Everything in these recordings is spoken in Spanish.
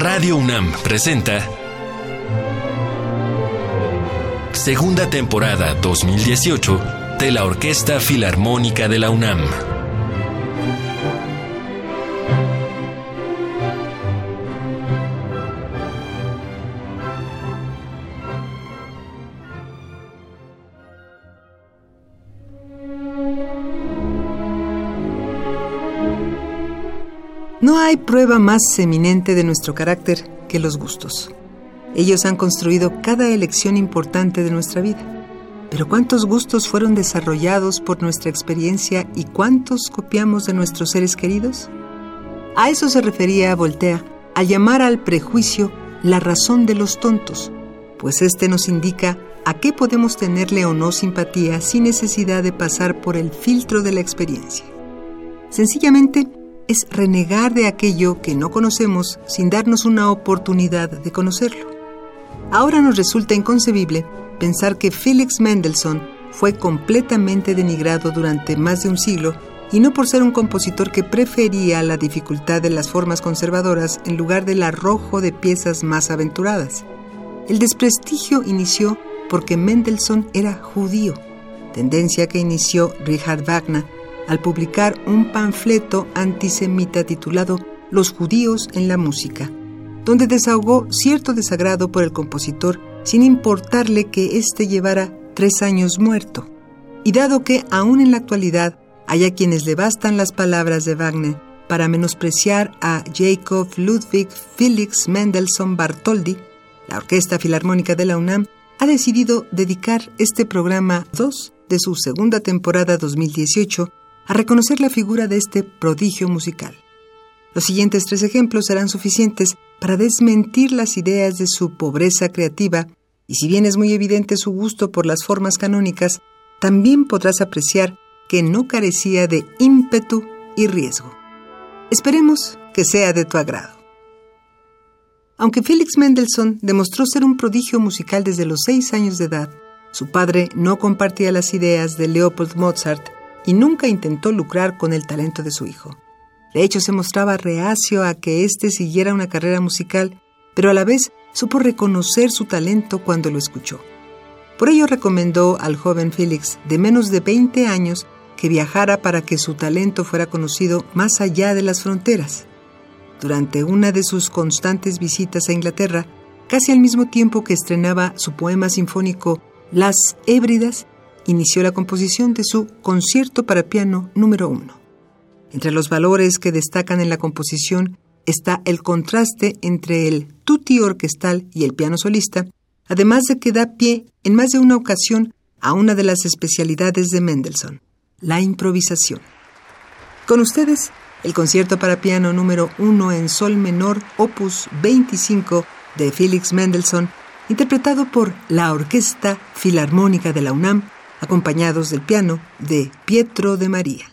Radio UNAM presenta Segunda temporada 2018 de la Orquesta Filarmónica de la UNAM. No hay prueba más eminente de nuestro carácter que los gustos. Ellos han construido cada elección importante de nuestra vida. Pero ¿cuántos gustos fueron desarrollados por nuestra experiencia y cuántos copiamos de nuestros seres queridos? A eso se refería Voltaire al llamar al prejuicio la razón de los tontos, pues éste nos indica a qué podemos tenerle o no simpatía sin necesidad de pasar por el filtro de la experiencia. Sencillamente, es renegar de aquello que no conocemos sin darnos una oportunidad de conocerlo. Ahora nos resulta inconcebible pensar que Felix Mendelssohn fue completamente denigrado durante más de un siglo y no por ser un compositor que prefería la dificultad de las formas conservadoras en lugar del arrojo de piezas más aventuradas. El desprestigio inició porque Mendelssohn era judío, tendencia que inició Richard Wagner al publicar un panfleto antisemita titulado Los judíos en la música, donde desahogó cierto desagrado por el compositor sin importarle que éste llevara tres años muerto. Y dado que aún en la actualidad haya quienes le bastan las palabras de Wagner para menospreciar a Jacob Ludwig Felix Mendelssohn Bartholdy, la Orquesta Filarmónica de la UNAM ha decidido dedicar este programa 2 de su segunda temporada 2018 a reconocer la figura de este prodigio musical. Los siguientes tres ejemplos serán suficientes para desmentir las ideas de su pobreza creativa, y si bien es muy evidente su gusto por las formas canónicas, también podrás apreciar que no carecía de ímpetu y riesgo. Esperemos que sea de tu agrado. Aunque Felix Mendelssohn demostró ser un prodigio musical desde los seis años de edad, su padre no compartía las ideas de Leopold Mozart y nunca intentó lucrar con el talento de su hijo. De hecho, se mostraba reacio a que éste siguiera una carrera musical, pero a la vez supo reconocer su talento cuando lo escuchó. Por ello recomendó al joven Félix, de menos de 20 años, que viajara para que su talento fuera conocido más allá de las fronteras. Durante una de sus constantes visitas a Inglaterra, casi al mismo tiempo que estrenaba su poema sinfónico Las Hébridas, inició la composición de su concierto para piano número uno. Entre los valores que destacan en la composición está el contraste entre el tutti orquestal y el piano solista, además de que da pie en más de una ocasión a una de las especialidades de Mendelssohn, la improvisación. Con ustedes, el concierto para piano número uno en sol menor, opus 25 de Felix Mendelssohn, interpretado por la Orquesta Filarmónica de la UNAM acompañados del piano de Pietro de María.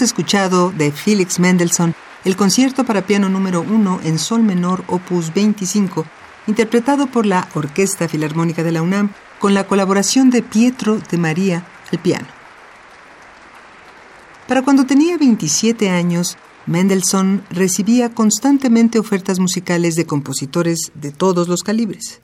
Escuchado de Felix Mendelssohn el concierto para piano número 1 en sol menor opus 25, interpretado por la Orquesta Filarmónica de la UNAM con la colaboración de Pietro de María al piano. Para cuando tenía 27 años, Mendelssohn recibía constantemente ofertas musicales de compositores de todos los calibres.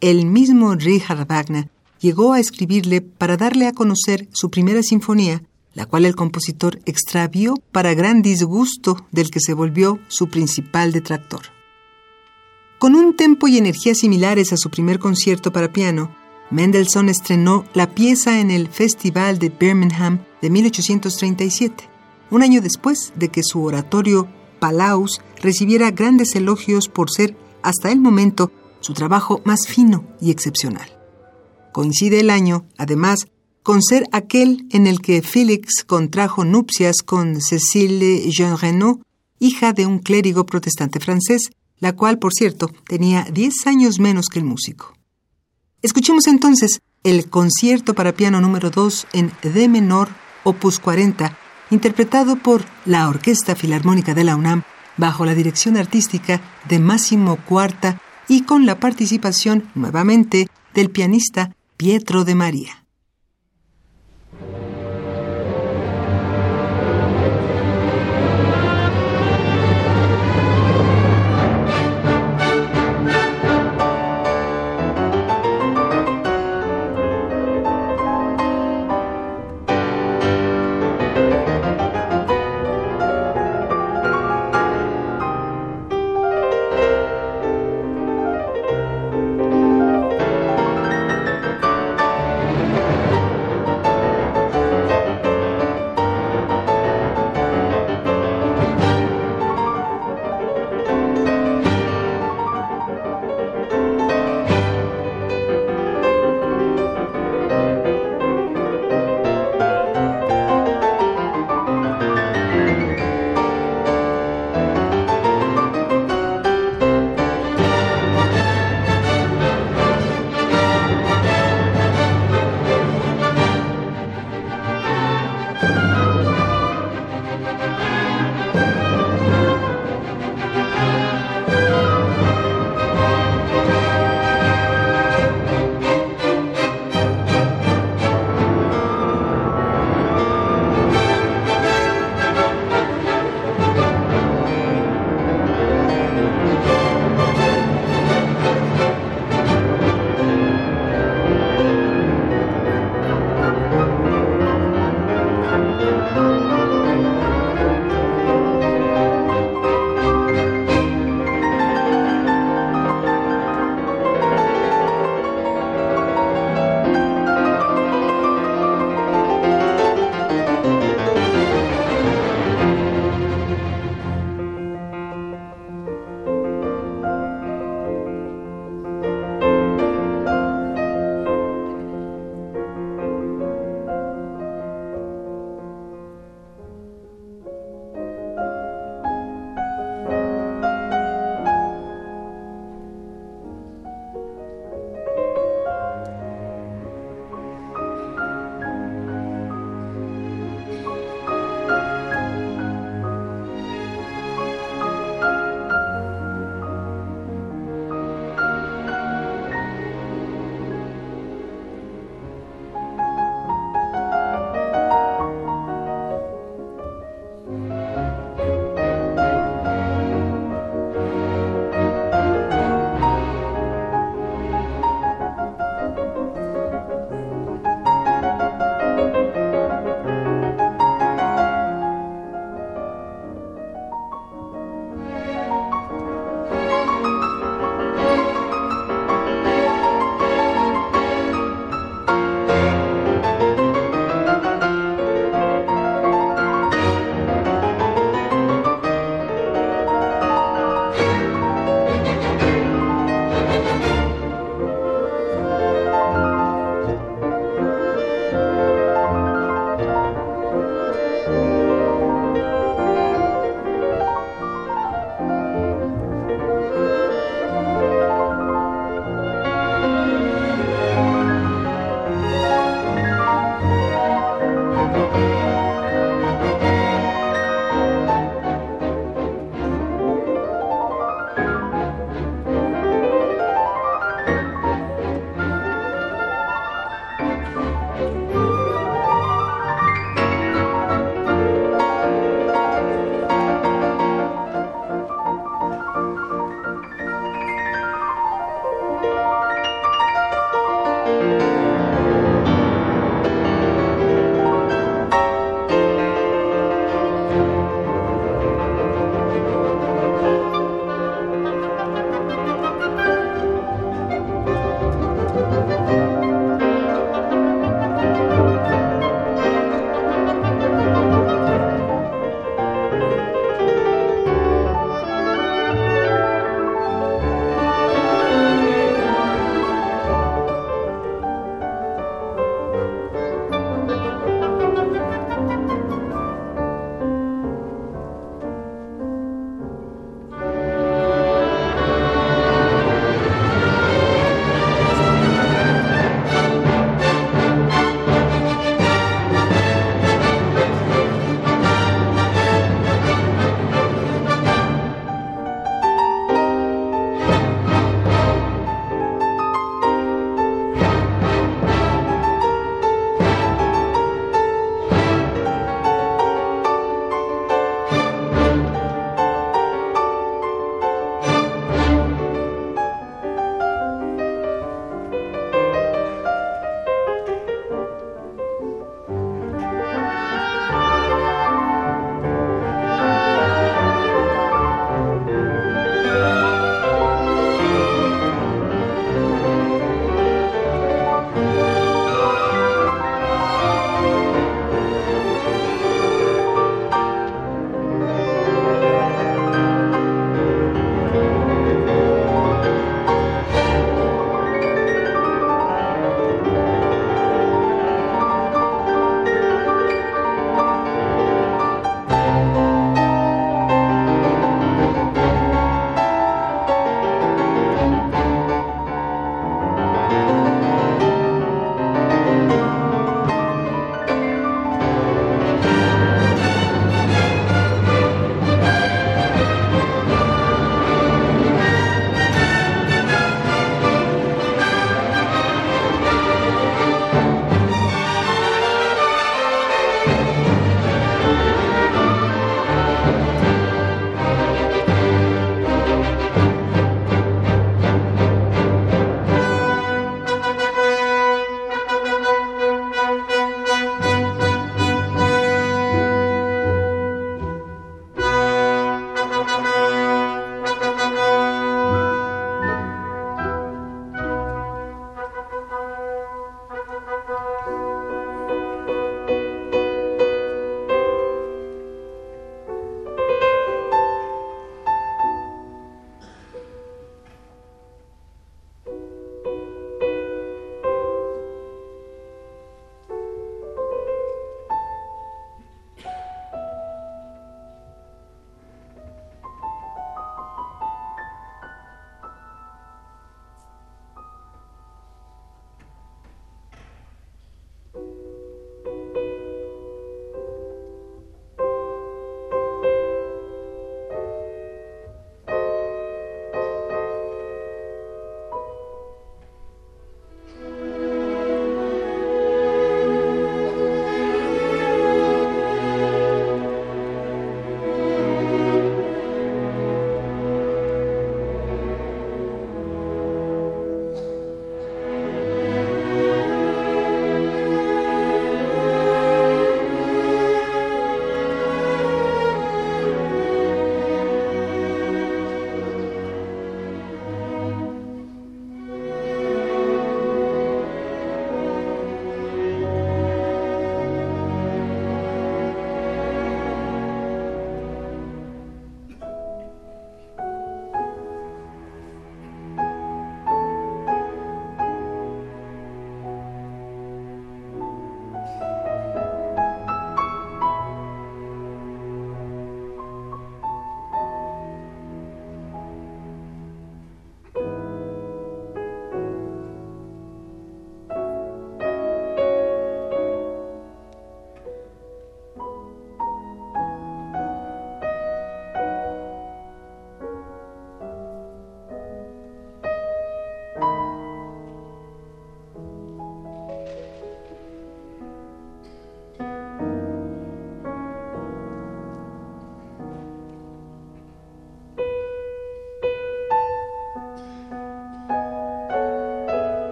El mismo Richard Wagner llegó a escribirle para darle a conocer su primera sinfonía, la cual el compositor extravió para gran disgusto del que se volvió su principal detractor. Con un tempo y energía similares a su primer concierto para piano, Mendelssohn estrenó la pieza en el Festival de Birmingham de 1837, un año después de que su oratorio Palaus recibiera grandes elogios por ser, hasta el momento, su trabajo más fino y excepcional. Coincide el año, además, con ser aquel en el que Félix contrajo nupcias con Cécile Jean Renaud, hija de un clérigo protestante francés, la cual, por cierto, tenía 10 años menos que el músico. Escuchemos entonces el concierto para piano número 2 en D menor, opus 40, interpretado por la Orquesta Filarmónica de la UNAM bajo la dirección artística de Máximo Cuarta y con la participación nuevamente del pianista Pietro de María. Acabamos de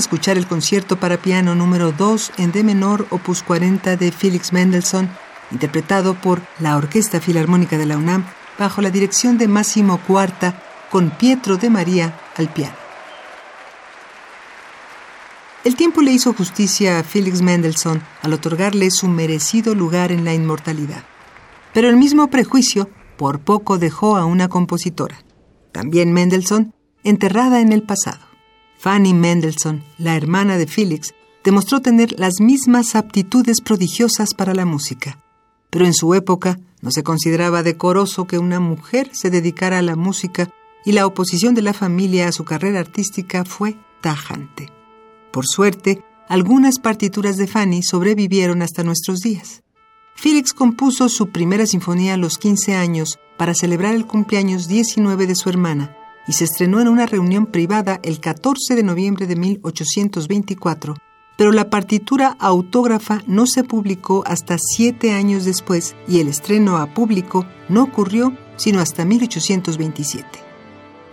escuchar el concierto para piano número 2 en D menor, opus 40 de Felix Mendelssohn, interpretado por la Orquesta Filarmónica de la UNAM bajo la dirección de Máximo Cuarta con Pietro de María al piano. El tiempo le hizo justicia a Felix Mendelssohn al otorgarle su merecido lugar en la inmortalidad. Pero el mismo prejuicio por poco dejó a una compositora, también Mendelssohn, enterrada en el pasado. Fanny Mendelssohn, la hermana de Felix, demostró tener las mismas aptitudes prodigiosas para la música, pero en su época no se consideraba decoroso que una mujer se dedicara a la música y la oposición de la familia a su carrera artística fue tajante. Por suerte, algunas partituras de Fanny sobrevivieron hasta nuestros días. Felix compuso su primera sinfonía a los 15 años para celebrar el cumpleaños 19 de su hermana y se estrenó en una reunión privada el 14 de noviembre de 1824 pero la partitura autógrafa no se publicó hasta siete años después y el estreno a público no ocurrió sino hasta 1827.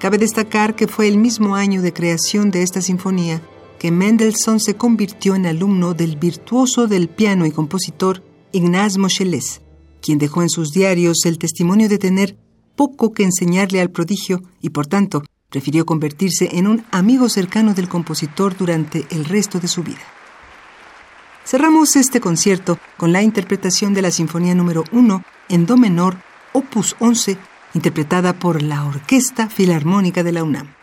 Cabe destacar que fue el mismo año de creación de esta sinfonía que Mendelssohn se convirtió en alumno del virtuoso del piano y compositor Ignaz Moscheles, quien dejó en sus diarios el testimonio de tener poco que enseñarle al prodigio y por tanto prefirió convertirse en un amigo cercano del compositor durante el resto de su vida. Cerramos este concierto con la interpretación de la Sinfonía número 1 en Do menor, opus 11, interpretada por la Orquesta Filarmónica de la UNAM.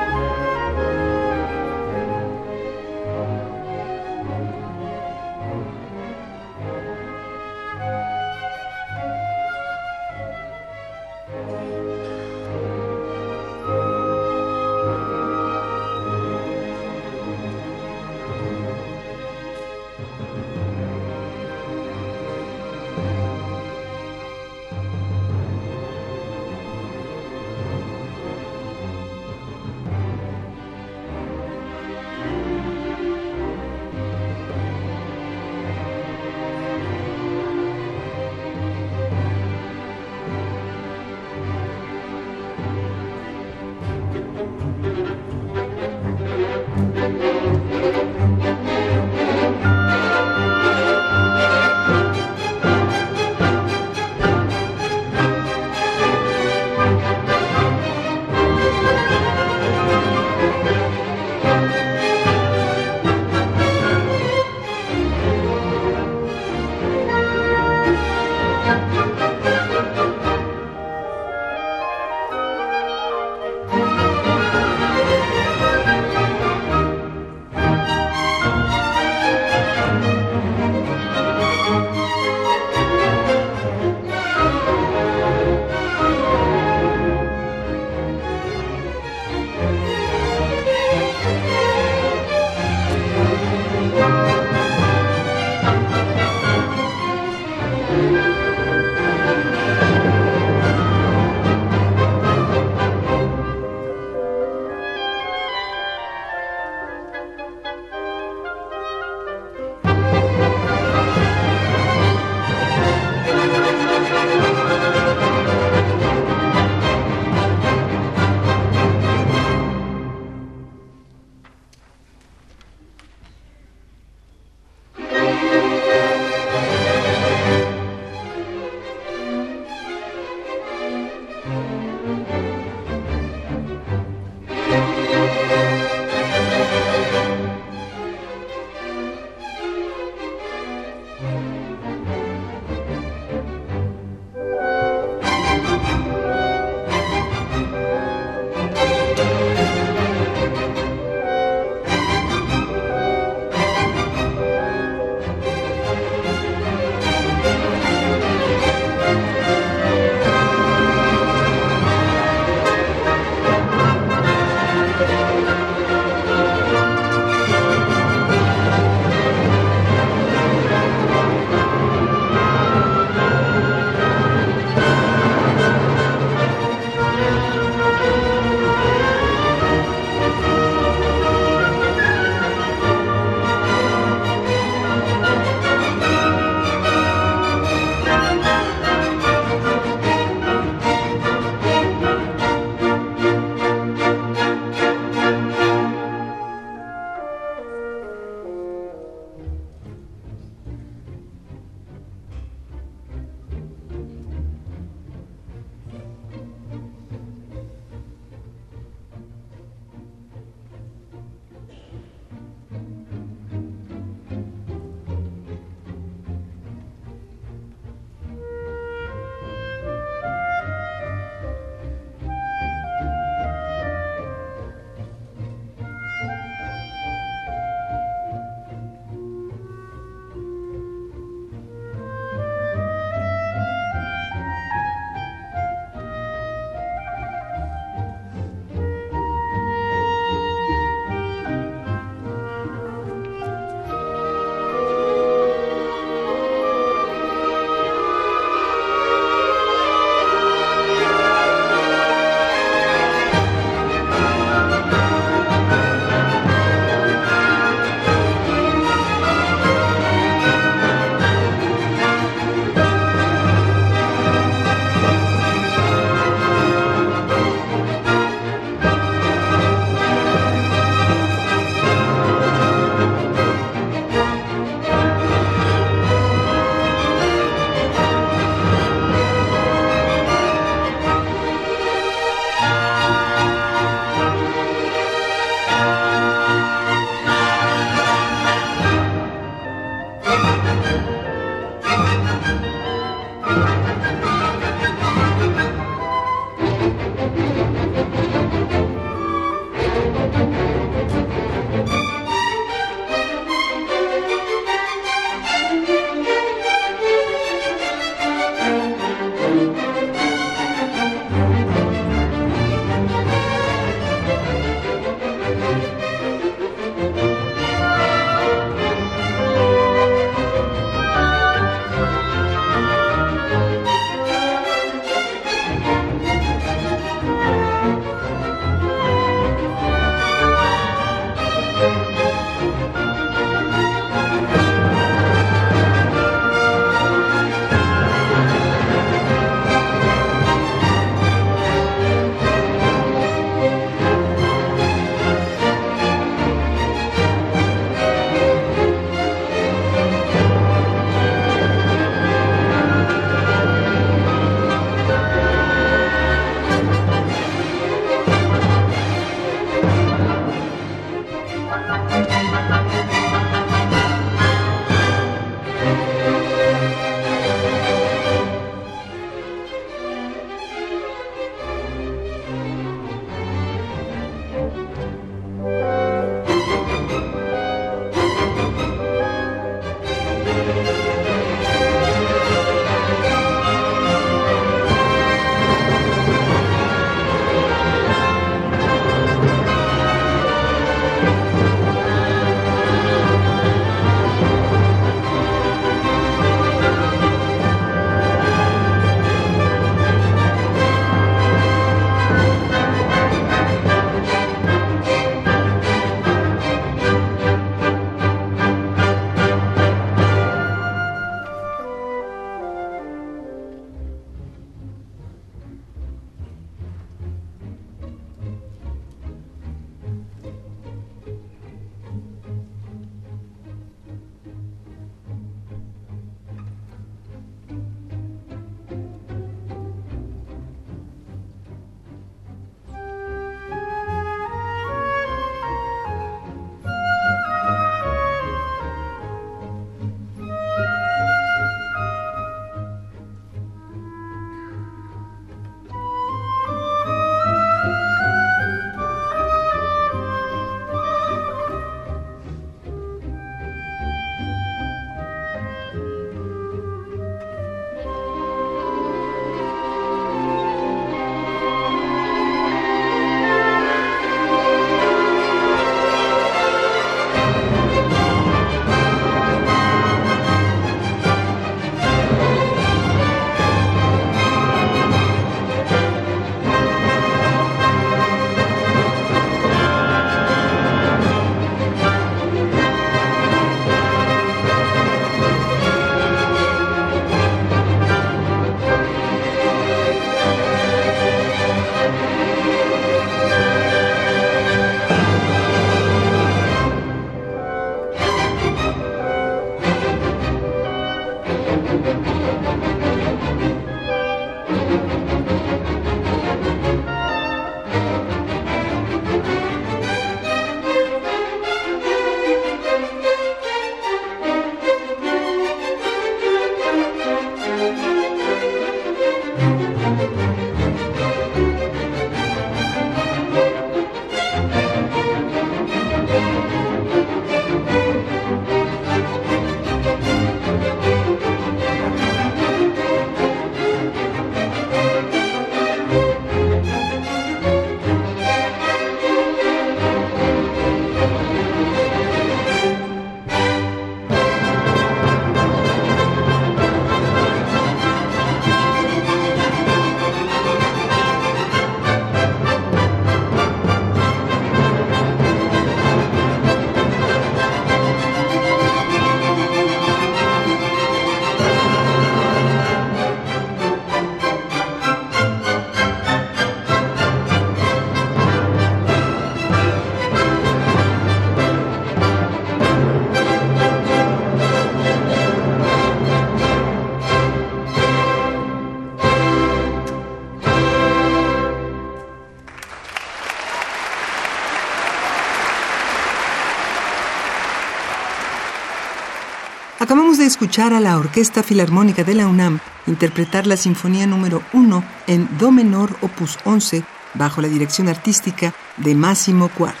Acabamos de escuchar a la Orquesta Filarmónica de la UNAM interpretar la Sinfonía número 1 en Do menor opus 11 bajo la dirección artística de Máximo Cuarta.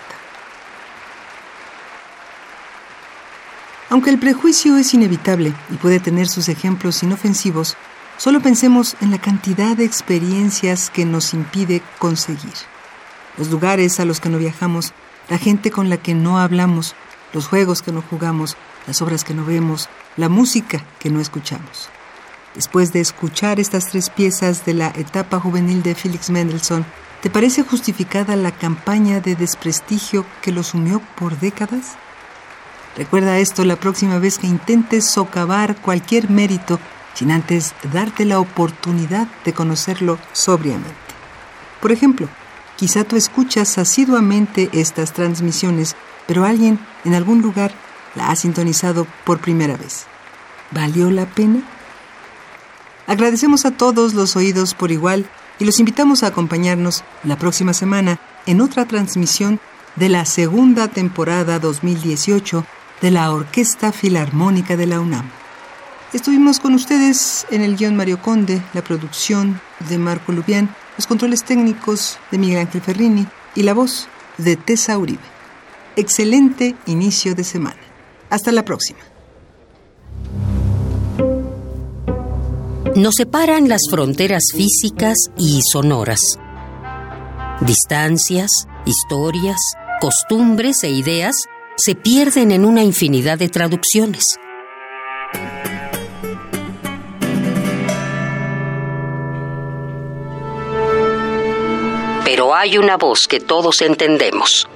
Aunque el prejuicio es inevitable y puede tener sus ejemplos inofensivos, solo pensemos en la cantidad de experiencias que nos impide conseguir. Los lugares a los que no viajamos, la gente con la que no hablamos, los juegos que no jugamos, las obras que no vemos, la música que no escuchamos. Después de escuchar estas tres piezas de la etapa juvenil de Felix Mendelssohn, ¿te parece justificada la campaña de desprestigio que lo sumió por décadas? Recuerda esto la próxima vez que intentes socavar cualquier mérito sin antes darte la oportunidad de conocerlo sobriamente. Por ejemplo, quizá tú escuchas asiduamente estas transmisiones, pero alguien en algún lugar la ha sintonizado por primera vez. ¿Valió la pena? Agradecemos a todos los oídos por igual y los invitamos a acompañarnos la próxima semana en otra transmisión de la segunda temporada 2018 de la Orquesta Filarmónica de la UNAM. Estuvimos con ustedes en el guion Mario Conde, la producción de Marco Lubián, los controles técnicos de Miguel Ángel Ferrini y la voz de Tessa Uribe. Excelente inicio de semana. Hasta la próxima. Nos separan las fronteras físicas y sonoras. Distancias, historias, costumbres e ideas se pierden en una infinidad de traducciones. Pero hay una voz que todos entendemos.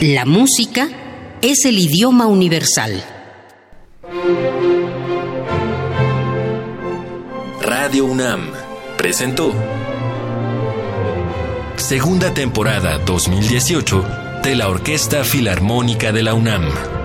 La música es el idioma universal. Radio UNAM presentó Segunda temporada 2018 de la Orquesta Filarmónica de la UNAM.